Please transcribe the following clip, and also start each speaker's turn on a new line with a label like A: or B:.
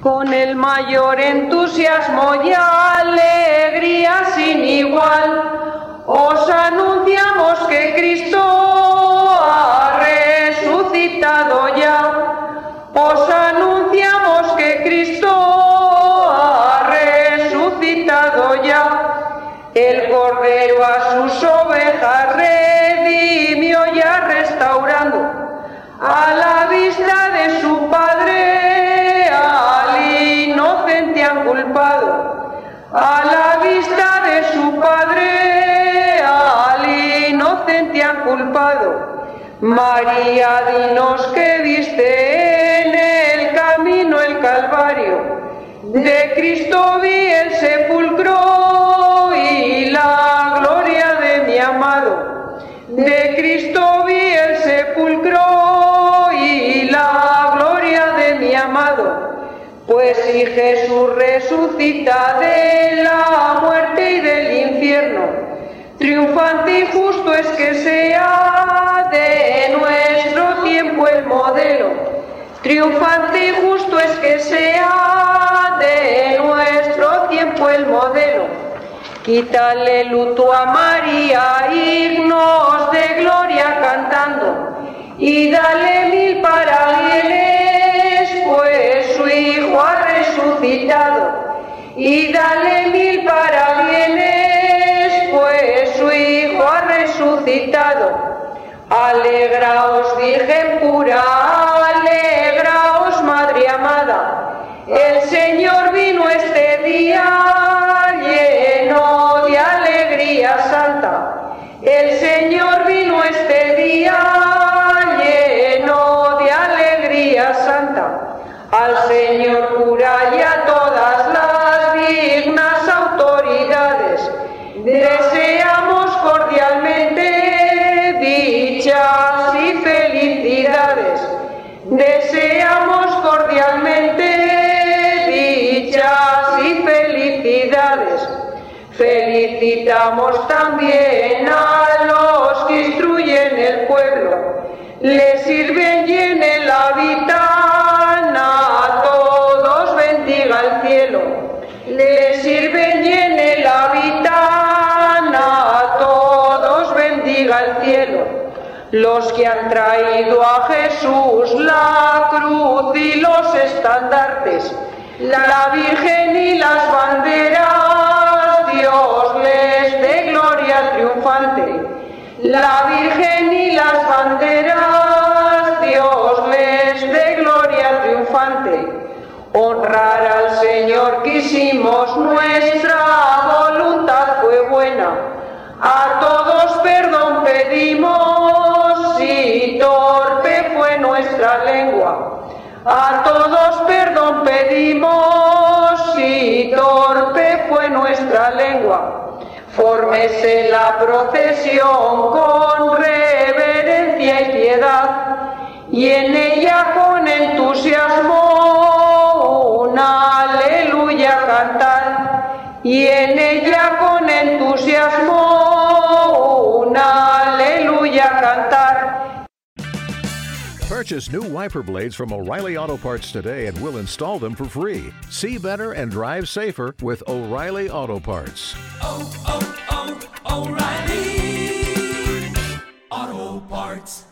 A: Con el mayor entusiasmo y alegría sin igual, os anunciamos que Cristo ha resucitado ya. Os anunciamos que Cristo ha resucitado ya. El Cordero a sus ovejas redimió ya restaurando a la vista de su María, dinos que viste en el camino el Calvario, de Cristo vi el sepulcro y la gloria de mi amado, de Cristo vi el sepulcro y la gloria de mi amado. Pues si Jesús resucita de la muerte y del infierno, triunfante y justo es que sea Triunfante y justo es que sea de nuestro tiempo el modelo. Quítale luto a María, himnos de gloria cantando, y dale mil parabienes, pues su Hijo ha resucitado. Y dale mil parabienes, pues su Hijo ha resucitado. Alegraos, Virgen pura, alegraos, Madre amada. El Señor vino día lleno de alegría santa. El Señor vino este día lleno de alegría santa. Al Señor cura y a todas Felicitamos también a los que instruyen el pueblo, le sirven y en el habitan, a todos bendiga el cielo. Le sirven y en el habitan, a todos bendiga el cielo. Los que han traído a Jesús la cruz y los estandartes, la Virgen y las banderas, La Virgen y las banderas, Dios les dé gloria triunfante. Honrar al Señor quisimos, nuestra voluntad fue buena. A todos perdón pedimos, si torpe fue nuestra lengua. A todos perdón pedimos, si torpe fue nuestra lengua. Fórmese la procesión aleluya cantar, y en ella con entusiasmo una aleluya cantar.
B: Purchase new wiper blades from O'Reilly Auto Parts today and we'll install them for free. See better and drive safer with O'Reilly Auto Parts.
C: oh, oh, oh O'Reilly Auto Parts.